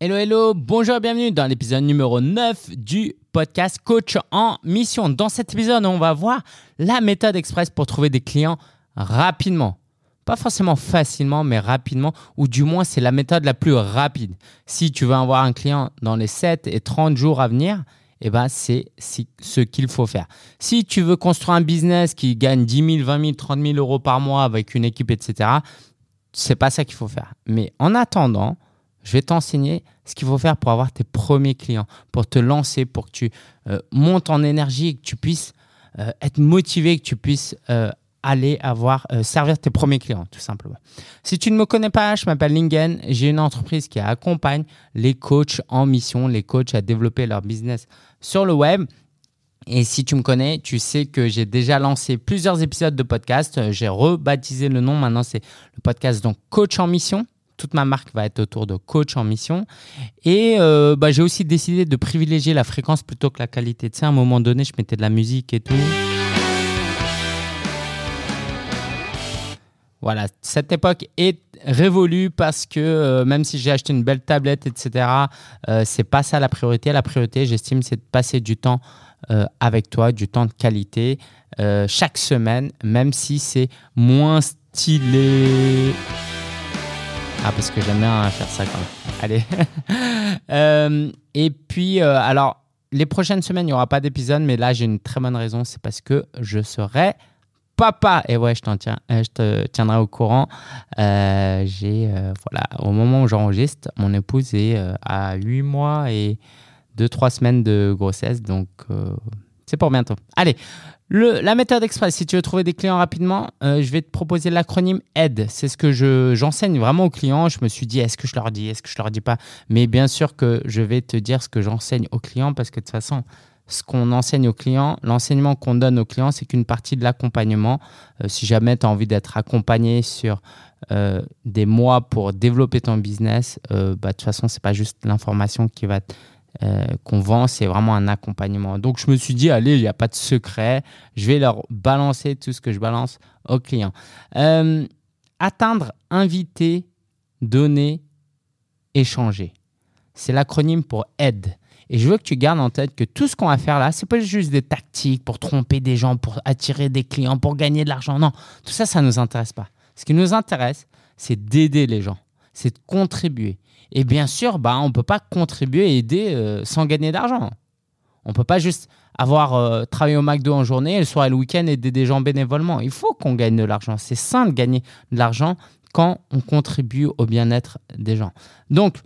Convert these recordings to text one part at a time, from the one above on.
Hello, hello, bonjour et bienvenue dans l'épisode numéro 9 du podcast Coach en Mission. Dans cet épisode, on va voir la méthode express pour trouver des clients rapidement. Pas forcément facilement, mais rapidement, ou du moins c'est la méthode la plus rapide. Si tu veux avoir un client dans les 7 et 30 jours à venir, eh ben, c'est ce qu'il faut faire. Si tu veux construire un business qui gagne 10 000, 20 000, 30 000 euros par mois avec une équipe, etc., c'est pas ça qu'il faut faire. Mais en attendant, je vais t'enseigner ce qu'il faut faire pour avoir tes premiers clients, pour te lancer, pour que tu euh, montes en énergie, que tu puisses euh, être motivé, que tu puisses euh, aller avoir, servir tes premiers clients, tout simplement. Si tu ne me connais pas, je m'appelle Lingen. J'ai une entreprise qui accompagne les coachs en mission, les coachs à développer leur business sur le web. Et si tu me connais, tu sais que j'ai déjà lancé plusieurs épisodes de podcast. J'ai rebaptisé le nom. Maintenant, c'est le podcast donc Coach en mission toute ma marque va être autour de coach en mission. Et euh, bah, j'ai aussi décidé de privilégier la fréquence plutôt que la qualité. Tu à un moment donné, je mettais de la musique et tout. Voilà, cette époque est révolue parce que euh, même si j'ai acheté une belle tablette, etc., euh, c'est pas ça la priorité. La priorité, j'estime, c'est de passer du temps avec toi, du temps de qualité chaque semaine, même si c'est moins stylé. Ah, parce que j'aime bien faire ça quand même. Allez. Euh, et puis, euh, alors, les prochaines semaines, il n'y aura pas d'épisode, mais là, j'ai une très bonne raison. C'est parce que je serai papa. Et ouais, je, tiens, euh, je te tiendrai au courant. j'ai, voilà, au moment où j'enregistre, mon épouse est à 8 mois et 2-3 semaines de grossesse. Donc, c'est pour bientôt. Allez, la méthode express, si tu veux trouver des clients rapidement, euh, je vais te proposer l'acronyme AID. C'est ce que j'enseigne vraiment aux clients. Je me suis dit, est-ce que je leur dis, est-ce que je leur dis pas? Mais bien sûr que je vais te dire ce que j'enseigne aux clients parce que de toute façon, ce qu'on enseigne aux clients, l'enseignement qu'on donne aux clients, c'est qu'une partie de l'accompagnement. Euh, si jamais tu as envie d'être accompagné sur euh, des mois pour développer ton business, bah, de toute façon, ce n'est pas juste l'information qui va te euh, qu'on vend, c'est vraiment un accompagnement. Donc je me suis dit, allez, il n'y a pas de secret, je vais leur balancer tout ce que je balance aux clients. Euh, atteindre, inviter, donner, échanger. C'est l'acronyme pour aide. Et je veux que tu gardes en tête que tout ce qu'on va faire là, c'est pas juste des tactiques pour tromper des gens, pour attirer des clients, pour gagner de l'argent. Non, tout ça, ça ne nous intéresse pas. Ce qui nous intéresse, c'est d'aider les gens, c'est de contribuer. Et bien sûr, bah, on ne peut pas contribuer et aider euh, sans gagner d'argent. On ne peut pas juste avoir euh, travaillé au McDo en journée et le soir et le week-end aider des gens bénévolement. Il faut qu'on gagne de l'argent. C'est sain de gagner de l'argent quand on contribue au bien-être des gens. Donc,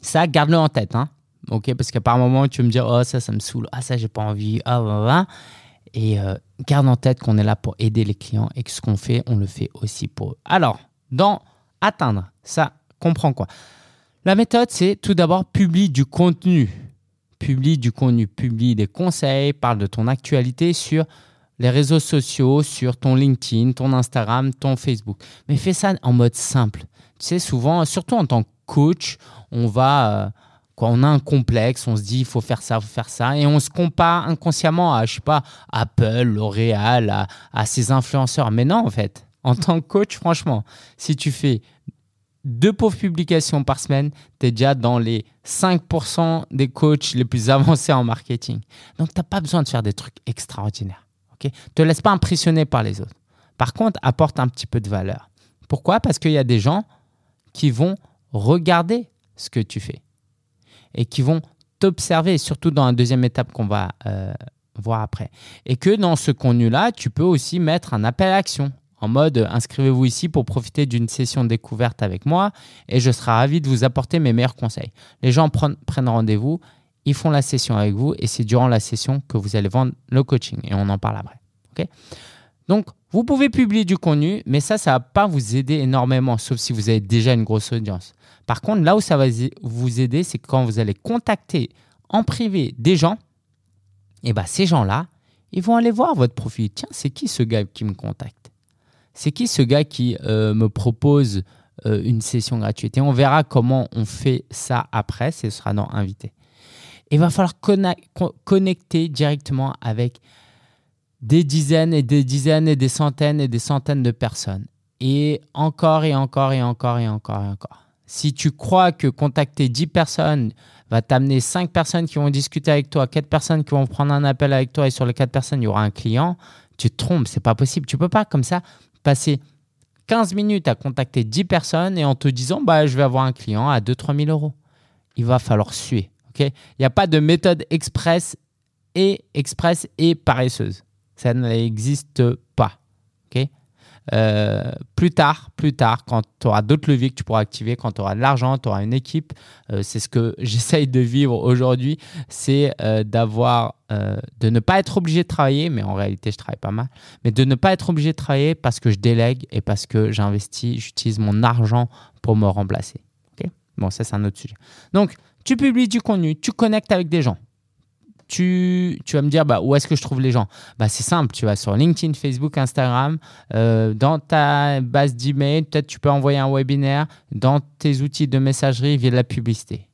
ça, garde-le en tête. Hein. Parce qu'à par moment, tu me dire, oh, ça, ça me saoule. Ah, ça, j'ai pas envie. Ah, voilà. Et euh, garde en tête qu'on est là pour aider les clients et que ce qu'on fait, on le fait aussi pour eux. Alors, dans atteindre, ça comprend quoi? La méthode, c'est tout d'abord publie du contenu. Publie du contenu, publie des conseils, parle de ton actualité sur les réseaux sociaux, sur ton LinkedIn, ton Instagram, ton Facebook. Mais fais ça en mode simple. Tu sais, souvent, surtout en tant que coach, on va... Euh, on a un complexe, on se dit il faut faire ça, il faut faire ça, et on se compare inconsciemment à, je sais pas, Apple, L'Oréal, à, à ces influenceurs. Mais non, en fait, en tant que coach, franchement, si tu fais deux pauvres publications par semaine, tu es déjà dans les 5% des coachs les plus avancés en marketing. Donc, tu n'as pas besoin de faire des trucs extraordinaires. Ne te laisse pas impressionner par les autres. Par contre, apporte un petit peu de valeur. Pourquoi? Parce qu'il y a des gens qui vont regarder ce que tu fais et qui vont t'observer, surtout dans la deuxième étape qu'on va euh, voir après. Et que dans ce contenu-là, tu peux aussi mettre un appel à action en mode inscrivez-vous ici pour profiter d'une session découverte avec moi et je serai ravi de vous apporter mes meilleurs conseils. Les gens prennent, rendez-vous, ils font la session avec vous et c'est durant la session que vous allez vendre le coaching et on en parle après. Donc, vous pouvez publier du contenu, mais ça, ça ne va pas vous aider énormément, sauf si vous avez déjà une grosse audience. Par contre, là où ça va vous aider, c'est quand vous allez contacter en privé des gens, et bien ces gens-là, ils vont aller voir votre profil. Tiens, c'est qui ce gars qui me contacte? C'est qui ce gars qui euh, me propose euh, une session gratuite? Et on verra comment on fait ça après, ce sera dans Invité. Il va falloir connecter directement avec des dizaines et des dizaines et des centaines et des centaines de personnes. Et encore et encore et encore et encore et encore. Si tu crois que contacter 10 personnes va t'amener 5 personnes qui vont discuter avec toi, 4 personnes qui vont prendre un appel avec toi et sur les 4 personnes, il y aura un client, tu te trompes, c'est pas possible. Tu peux pas comme ça passer 15 minutes à contacter 10 personnes et en te disant bah, je vais avoir un client à 2-3 000 euros. Il va falloir suer. Il n'y a pas de méthode express et express et paresseuse. Ça n'existe pas. Euh, plus tard, plus tard, quand tu auras d'autres leviers que tu pourras activer, quand tu auras de l'argent, tu auras une équipe, euh, c'est ce que j'essaye de vivre aujourd'hui, c'est euh, d'avoir, de ne pas être obligé de travailler, mais en réalité je travaille pas mal, mais de ne pas être obligé de travailler parce que je délègue et parce que j'investis, j'utilise mon argent pour me remplacer. bon, ça c'est un autre sujet. Donc, tu publies du contenu, tu connectes avec des gens tu, vas me dire bah, où est-ce que je trouve les gens? Bah, C'est simple, tu vas sur LinkedIn, Facebook, Instagram, euh, dans ta base d'email, peut-être tu peux envoyer un webinaire, dans tes outils de messagerie via la publicité.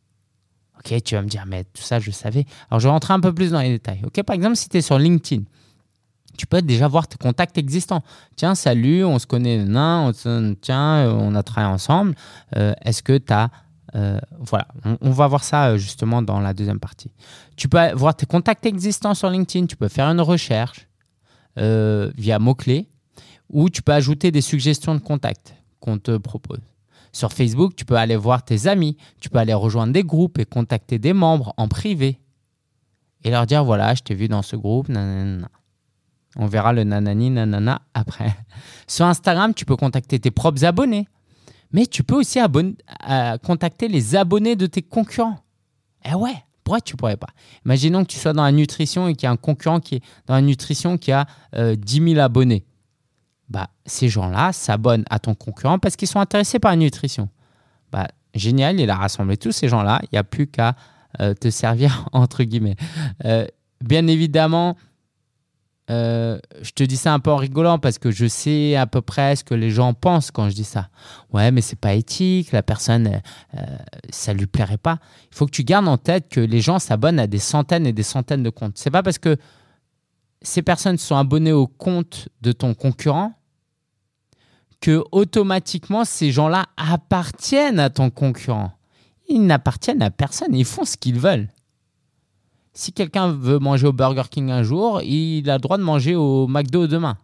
Ok, tu vas me dire, mais tout ça, je savais. Alors, je vais rentrer un peu plus dans les détails. Par exemple, si tu es sur LinkedIn, tu peux déjà voir tes contacts existants. Tiens, salut, on se connaît, on tiens, on a travaillé ensemble. Euh, est-ce que tu as euh, voilà, on, va voir ça euh, justement dans la deuxième partie. Tu peux voir tes contacts existants sur LinkedIn, tu peux faire une recherche euh, via mots-clés ou tu peux ajouter des suggestions de contacts qu'on te propose. Sur Facebook, tu peux aller voir tes amis, tu peux aller rejoindre des groupes et contacter des membres en privé et leur dire voilà, je t'ai vu dans ce groupe. On verra le nanani nanana après. Sur Instagram, tu peux contacter tes propres abonnés mais tu peux aussi euh, contacter les abonnés de tes concurrents. Eh ouais, pourquoi tu pourrais pas? Imaginons que tu sois dans la nutrition et qu'il y a un concurrent qui est dans la nutrition qui a 10 euh, 000 abonnés. Bah, ces gens-là s'abonnent à ton concurrent parce qu'ils sont intéressés par la nutrition. Bah, génial, il a rassemblé tous ces gens-là. Il n'y a plus qu'à euh, te servir, entre guillemets. bien évidemment, euh, je te dis ça un peu en rigolant parce que je sais à peu près ce que les gens pensent quand je dis ça. Ouais, mais c'est pas éthique, la personne, euh, ça lui plairait pas. Il faut que tu gardes en tête que les gens s'abonnent à des centaines et des centaines de comptes. C'est pas parce que ces personnes sont abonnées au compte de ton concurrent que automatiquement ces gens-là appartiennent à ton concurrent. Ils n'appartiennent à personne, ils font ce qu'ils veulent si quelqu'un veut manger au Burger King un jour, il a le droit de manger au McDo demain.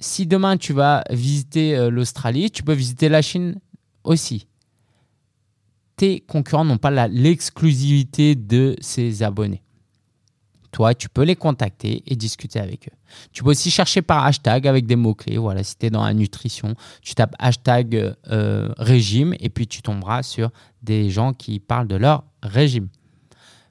si demain tu vas visiter euh, l'Australie, tu peux visiter la Chine aussi. Tes concurrents n'ont pas l'exclusivité de ses abonnés. Toi, tu peux les contacter et discuter avec eux. Tu peux aussi chercher par hashtag avec des mots-clés. Voilà, si tu es dans la nutrition, tu tapes hashtag euh, régime et puis tu tomberas sur des gens qui parlent de leur régime.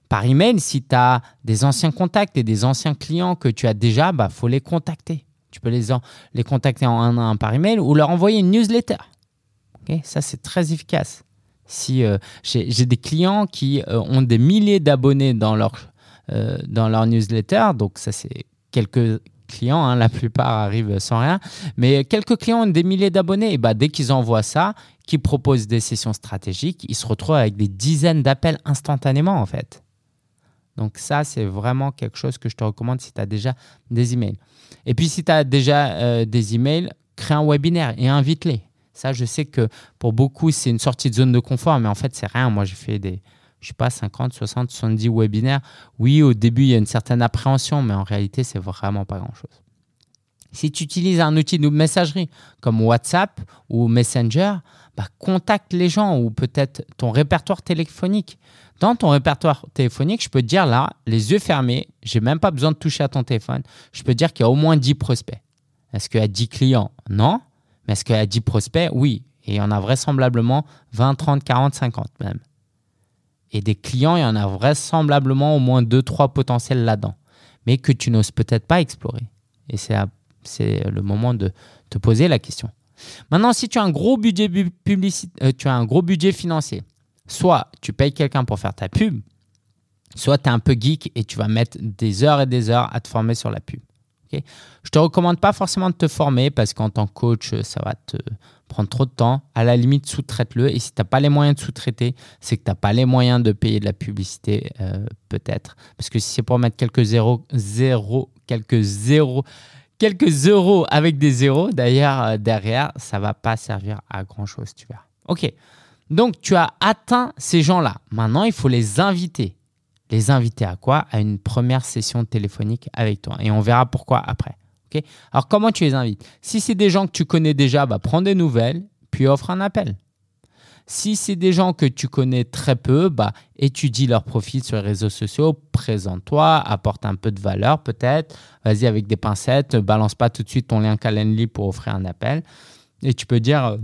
Par email, si tu as des anciens contacts et des anciens clients que tu as déjà, bah, faut les contacter. Tu peux les, contacter en un à par email ou leur envoyer une newsletter. Ça, c'est très efficace. Si euh, j'ai des clients qui euh, ont des milliers d'abonnés dans leur, euh, dans leur newsletter, donc ça, c'est quelques clients, hein, la plupart arrivent sans rien, mais quelques clients ont des milliers d'abonnés, et bah, dès qu'ils envoient ça, qui proposent des sessions stratégiques, ils se retrouvent avec des dizaines d'appels instantanément en fait. Donc ça, c'est vraiment quelque chose que je te recommande si tu as déjà des emails. Et puis si tu as déjà euh, des emails, crée un webinaire et invite-les. Ça, je sais que pour beaucoup, c'est une sortie de zone de confort, mais en fait, c'est rien. Moi, j'ai fait des, je sais pas, 50, 60, 70 webinaires. Oui, au début, il y a une certaine appréhension, mais en réalité, c'est vraiment pas grand-chose. Si tu utilises un outil de messagerie comme WhatsApp ou Messenger, bah, contacte les gens ou peut-être ton répertoire téléphonique. Dans ton répertoire téléphonique, je peux te dire là, les yeux fermés, j'ai même pas besoin de toucher à ton téléphone. Je peux te dire qu'il y a au moins 10 prospects. Est-ce qu'il y a 10 clients? Non. Mais est-ce qu'il y a 10 prospects? Oui. Et il y en a vraisemblablement 20, 30, 40, 50 même. Et des clients, il y en a vraisemblablement au moins 2-3 potentiels là-dedans. Mais que tu n'oses peut-être pas explorer. Et c'est le moment de te poser la question. Maintenant, si tu as un gros budget euh, tu as un gros budget financier, soit tu payes quelqu'un pour faire ta pub, soit tu es un peu geek et tu vas mettre des heures et des heures à te former sur la pub. Je je te recommande pas forcément de te former parce qu'en tant que coach, ça va te prendre trop de temps. À la limite, sous-traite-le. Et si tu n'as pas les moyens de sous-traiter, c'est que tu n'as pas les moyens de payer de la publicité, euh, peut-être. Parce que si c'est pour mettre quelques zéros, zéro, quelques zéros, quelques euros avec des zéros, d'ailleurs, euh, derrière, ça va pas servir à grand-chose, tu vois. Ok, donc tu as atteint ces gens-là. Maintenant, il faut les inviter. Les inviter à quoi? À une première session téléphonique avec toi. Et on verra pourquoi après. Alors, comment tu les invites? Si c'est des gens que tu connais déjà, bah, prends des nouvelles, puis offre un appel. Si c'est des gens que tu connais très peu, bah, étudie leur profil sur les réseaux sociaux, présente-toi, apporte un peu de valeur peut-être. Vas-y avec des pincettes, balance pas tout de suite ton lien Calendly pour offrir un appel. Et tu peux dire euh,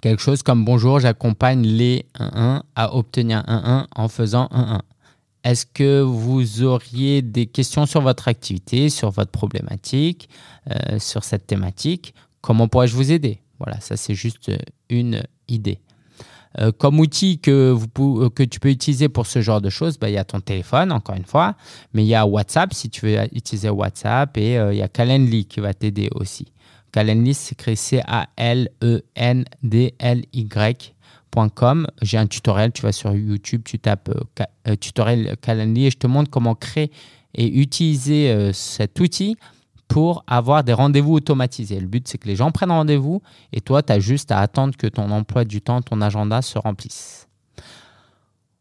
quelque chose comme Bonjour, j'accompagne les 1-1 à obtenir 1-1 en faisant 1-1. Est-ce que vous auriez des questions sur votre activité, sur votre problématique, euh, sur cette thématique? Comment pourrais-je vous aider? Voilà, ça c'est juste une idée. Euh, comme outil que, vous, euh, tu peux utiliser pour ce genre de choses, bah, il y a ton téléphone, encore une fois, mais il y a WhatsApp si tu veux utiliser WhatsApp et euh, il y a Calendly qui va t'aider aussi. Calendly, c'est créé J'ai un tutoriel, tu vas sur YouTube, tu tapes tutoriel Calendly et je te montre comment créer et utiliser cet outil pour avoir des rendez-vous automatisés. Le but, c'est que les gens prennent rendez-vous et toi, tu as juste à attendre que ton emploi du temps, ton agenda se remplisse.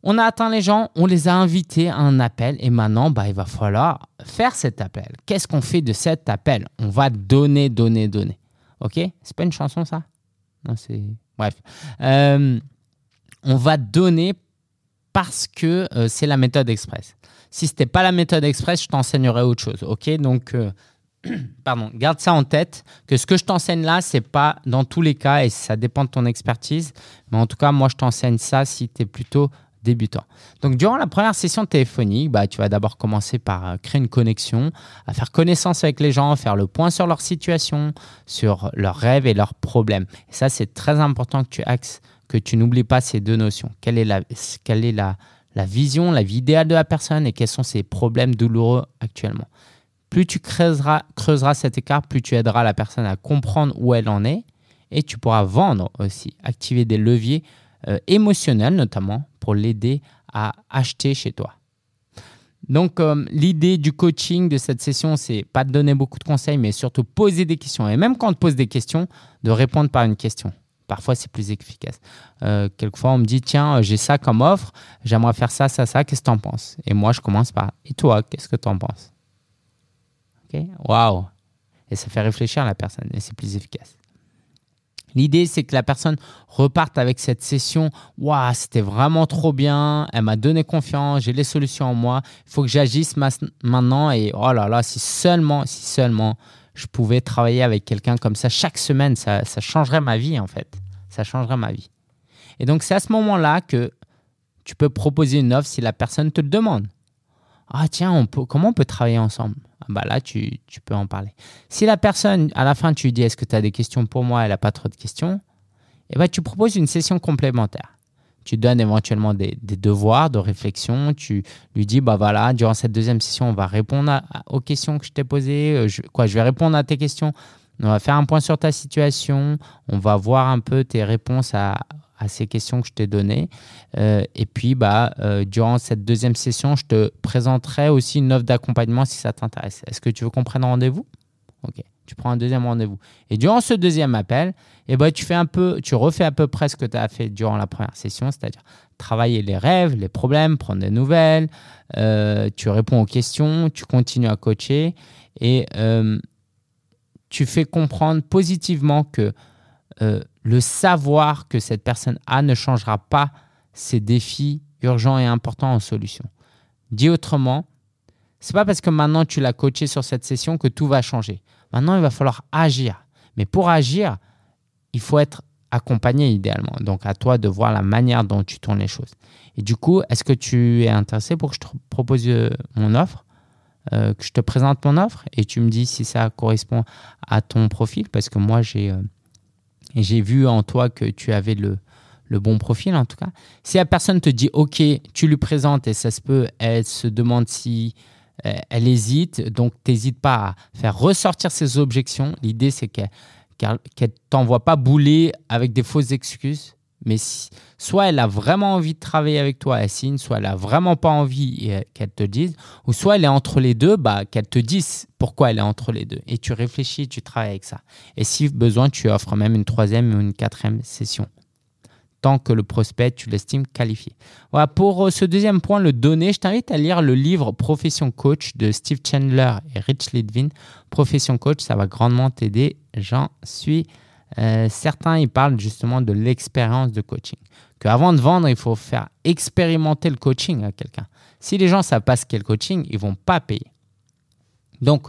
On a atteint les gens, on les a invités à un appel et maintenant, bah, il va falloir faire cet appel. Qu'est-ce qu'on fait de cet appel On va donner, donner, donner. Ok C'est pas une chanson, ça. Bref. Euh, on va donner parce que euh, c'est la méthode express. Si ce n'était pas la méthode express, je t'enseignerais autre chose. Ok? Donc, euh, pardon, garde ça en tête, que ce que je t'enseigne là, c'est pas dans tous les cas et ça dépend de ton expertise. Mais en tout cas, moi, je t'enseigne ça si tu es plutôt débutant. Donc, durant la première session téléphonique, bah, tu vas d'abord commencer par euh, créer une connexion, à faire connaissance avec les gens, faire le point sur leur situation, sur leurs rêves et leurs problèmes. Et ça, c'est très important que tu axes, que tu n'oublies pas ces deux notions. Quelle est la, quelle est la, la vision, la vie idéale de la personne et quels sont ses problèmes douloureux actuellement. Plus tu creuseras, creuseras cet écart, plus tu aideras la personne à comprendre où elle en est et tu pourras vendre aussi, activer des leviers euh, émotionnels notamment pour l'aider à acheter chez toi. Donc euh, l'idée du coaching de cette session, c'est pas de donner beaucoup de conseils, mais surtout poser des questions. Et même quand on te pose des questions, de répondre par une question. Parfois, c'est plus efficace. Euh, quelquefois, on me dit, tiens, j'ai ça comme offre, j'aimerais faire ça, ça, ça, qu'est-ce que tu en penses? Et moi, je commence par, et toi, qu'est-ce que tu en penses Waouh Et ça fait réfléchir la personne et c'est plus efficace. L'idée, c'est que la personne reparte avec cette session. Waouh, c'était vraiment trop bien. Elle m'a donné confiance. J'ai les solutions en moi. Il faut que j'agisse maintenant. Et oh là là, si seulement, si seulement je pouvais travailler avec quelqu'un comme ça chaque semaine, ça, ça changerait ma vie en fait. Ça changerait ma vie. Et donc, c'est à ce moment-là que tu peux proposer une offre si la personne te le demande. Ah tiens, on peut, comment on peut travailler ensemble? Ah, bah Là, tu, peux en parler. Si la personne, à la fin, tu lui dis est-ce que tu as des questions pour moi? Elle n'a pas trop de questions. Et eh bah, tu proposes une session complémentaire. Tu donnes éventuellement des, devoirs de réflexion. Tu lui dis bah voilà, durant cette deuxième session, on va répondre aux questions que je t'ai posées. Euh, quoi, je vais répondre à tes questions. On va faire un point sur ta situation. On va voir un peu tes réponses à, à ces questions que je t'ai données. Euh, et puis, bah, euh, durant cette deuxième session, je te présenterai aussi une offre d'accompagnement si ça t'intéresse. Est-ce que tu veux qu'on prenne rendez-vous? Ok, tu prends un deuxième rendez-vous. Et durant ce deuxième appel, eh ben, tu, fais un peu, tu refais à peu près ce que tu as fait durant la première session, c'est-à-dire travailler les rêves, les problèmes, prendre des nouvelles, euh, tu réponds aux questions, tu continues à coacher et tu fais comprendre positivement que le savoir que cette personne A ne changera pas ses défis urgents et importants en solution. Dit autrement, c'est pas parce que maintenant tu l'as coaché sur cette session que tout va changer. Maintenant, il va falloir agir. Mais pour agir, il faut être accompagné idéalement. Donc à toi de voir la manière dont tu tournes les choses. Et du coup, est-ce que tu es intéressé pour que je te propose euh, mon offre, euh, que je te présente mon offre et tu me dis si ça correspond à ton profil? Parce que moi, j'ai euh, et j'ai vu en toi que tu avais le, le bon profil en tout cas. Si la personne te dit OK, tu lui présentes et ça se peut, elle se demande si euh, elle hésite, donc n'hésite pas à faire ressortir ses objections. L'idée c'est qu'elle ne t'envoie pas bouler avec des fausses excuses, Mais soit elle a vraiment envie de travailler avec toi, elle signe, soit elle a vraiment pas envie et qu'elle te dise, ou soit elle est entre les deux, bah, qu'elle te dise pourquoi elle est entre les deux. Et tu réfléchis, tu travailles avec ça. Et si besoin, tu offres même une troisième ou une quatrième session. Tant que le prospect, tu l'estimes qualifié. Voilà, pour euh, ce deuxième point, le donner, je t'invite à lire le livre Profession Coach de Steve Chandler et Rich Litvin. Profession Coach, ça va grandement t'aider, j'en suis euh, certains, ils parlent justement de l'expérience de coaching. Qu'avant de vendre, il faut faire expérimenter le coaching à quelqu'un. Si les gens ne savent pas ce qu'est le coaching, ils vont pas payer. Donc,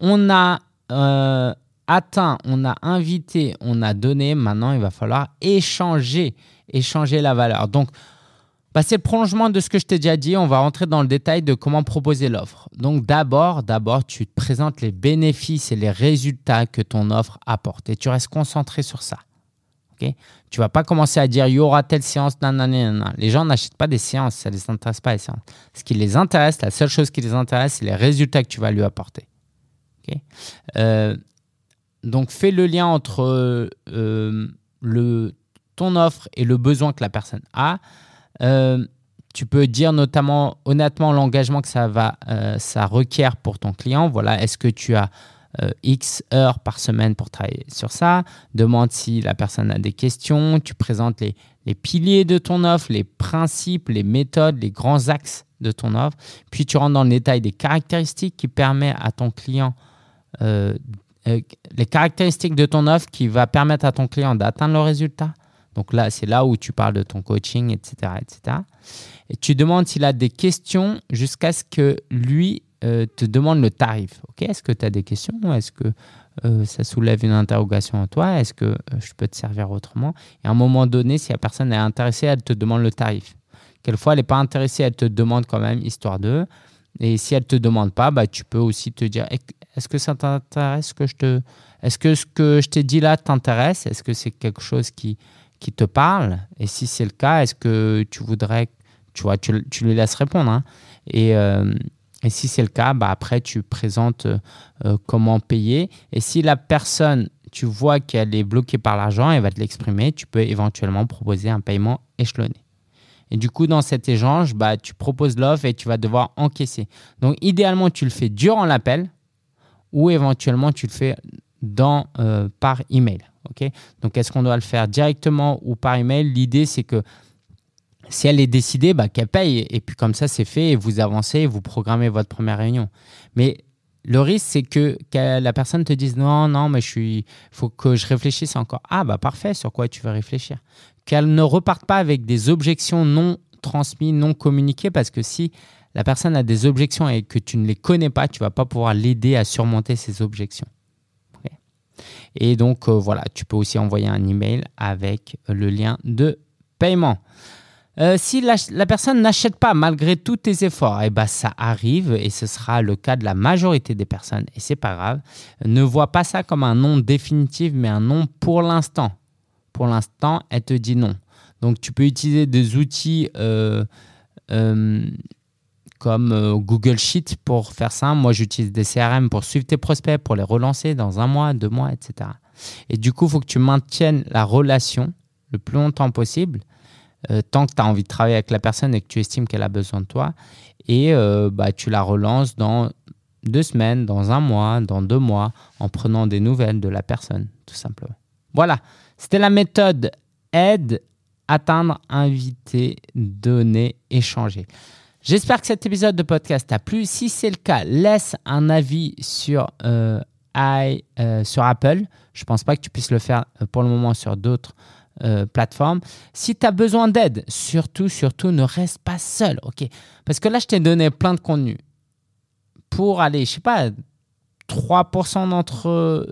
on a euh, atteint, on a invité, on a donné. Maintenant, il va falloir échanger, échanger la valeur. Donc, bah, c'est le prolongement de ce que je t'ai déjà dit. On va rentrer dans le détail de comment proposer l'offre. Donc d'abord, d'abord, tu te présentes les bénéfices et les résultats que ton offre apporte et tu restes concentré sur ça. Ok? Tu vas pas commencer à dire il y aura telle séance, nanana, Les gens n'achètent pas des séances, ça les intéresse pas les séances. Ce qui les intéresse, la seule chose qui les intéresse, c'est les résultats que tu vas lui apporter. Euh, donc fais le lien entre euh, le, ton offre et le besoin que la personne a. Euh, tu peux dire notamment honnêtement l'engagement que ça va, euh, ça requiert pour ton client. Voilà, est-ce que tu as euh, X heures par semaine pour travailler sur ça? Demande si la personne a des questions. Tu présentes les, les piliers de ton offre, les principes, les méthodes, les grands axes de ton offre. Puis tu rentres dans le détail des caractéristiques qui à ton client les caractéristiques de ton offre qui va permettre à ton client d'atteindre le résultat donc là, c'est là où tu parles de ton coaching, etc. etc. Et tu demandes s'il a des questions jusqu'à ce que lui euh, te demande le tarif. Est-ce que tu as des questions? Est-ce que euh, ça soulève une interrogation en toi? Est-ce que euh, je peux te servir autrement? Et à un moment donné, si la personne est intéressée, elle te demande le tarif. Quelquefois, elle n'est pas intéressée, elle te demande quand même, histoire d'eux. Et si elle ne te demande pas, bah, tu peux aussi te dire est-ce que ça t'intéresse que je te. Est-ce que ce que je t'ai dit là t'intéresse? Est-ce que c'est quelque chose qui, te parle Et si c'est le cas, est-ce que tu voudrais, tu vois, tu, tu lui laisses répondre. Hein. et, euh, et, si c'est le cas, bah après, tu présentes euh, comment payer. Et si la personne, tu vois qu'elle est bloquée par l'argent, elle va te l'exprimer, tu peux éventuellement proposer un paiement échelonné. Et du coup, dans cet échange, bah, tu proposes l'offre et tu vas devoir encaisser. Donc, idéalement, tu le fais durant l'appel ou éventuellement, tu le fais dans, euh, par email. Donc, est-ce qu'on doit le faire directement ou par email? L'idée, c'est que si elle est décidée, bah, qu'elle paye. Et puis comme ça, c'est fait et vous avancez vous programmez votre première réunion. Mais le risque, c'est que, la personne te dise non, non, mais je faut que je réfléchisse encore. Ah, bah parfait, sur quoi tu veux réfléchir? Qu'elle ne reparte pas avec des objections non transmises, non communiquées, parce que si la personne a des objections et que tu ne les connais pas, tu vas pas pouvoir l'aider à surmonter ces objections. Et donc, euh, voilà, tu peux aussi envoyer un email avec le lien de paiement. Euh, si la, personne n'achète pas malgré tous tes efforts, eh ben, ça arrive et ce sera le cas de la majorité des personnes et c'est pas grave. Ne vois pas ça comme un non définitif mais un non pour l'instant. Pour l'instant, elle te dit non. Donc tu peux utiliser des outils euh, comme euh, Google Sheet pour faire ça. Moi, j'utilise des CRM pour suivre tes prospects, pour les relancer dans un mois, deux mois, etc. Et du coup, il faut que tu maintiennes la relation le plus longtemps possible, euh, tant que tu as envie de travailler avec la personne et que tu estimes qu'elle a besoin de toi. Et euh, bah, tu la relances dans deux semaines, dans un mois, dans deux mois, en prenant des nouvelles de la personne, tout simplement. Voilà, c'était la méthode aide, atteindre, inviter, donner, échanger. J'espère que cet épisode de podcast t'a plu. Si c'est le cas, laisse un avis sur, euh, euh, sur Apple. Je ne pense pas que tu puisses le faire euh, pour le moment sur d'autres plateformes. Si tu as besoin d'aide, surtout, surtout, ne reste pas seul. Parce que là, je t'ai donné plein de contenu. Pour aller, je sais pas, 3% d'entre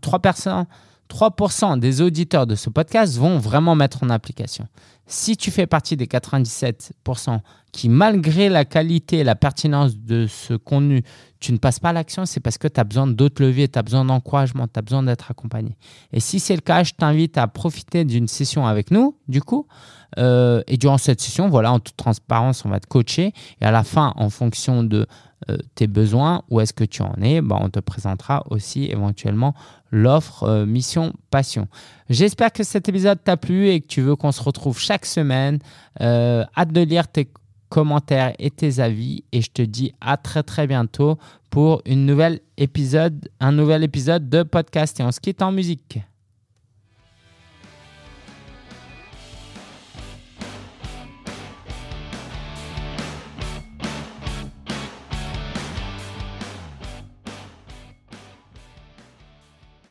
3 personnes 3% des auditeurs de ce podcast vont vraiment mettre en application. Si tu fais partie des 97% qui, malgré la qualité et la pertinence de ce contenu, tu ne passes pas à l'action, c'est parce que tu as besoin d'autres leviers, tu as besoin d'encouragement, tu as besoin d'être accompagné. Et si c'est le cas, je t'invite à profiter d'une session avec nous, du coup. Euh, et durant cette session, voilà, en toute transparence, on va te coacher. Et à la fin, en fonction de tes besoins, où est-ce que tu en es, bah, on te présentera aussi éventuellement l'offre Mission Passion. J'espère que cet épisode t'a plu et que tu veux qu'on se retrouve chaque semaine. hâte de lire tes commentaires et tes avis. Et je te dis à très très bientôt pour une nouvelle épisode, un nouvel épisode de podcast. Et on se quitte en musique.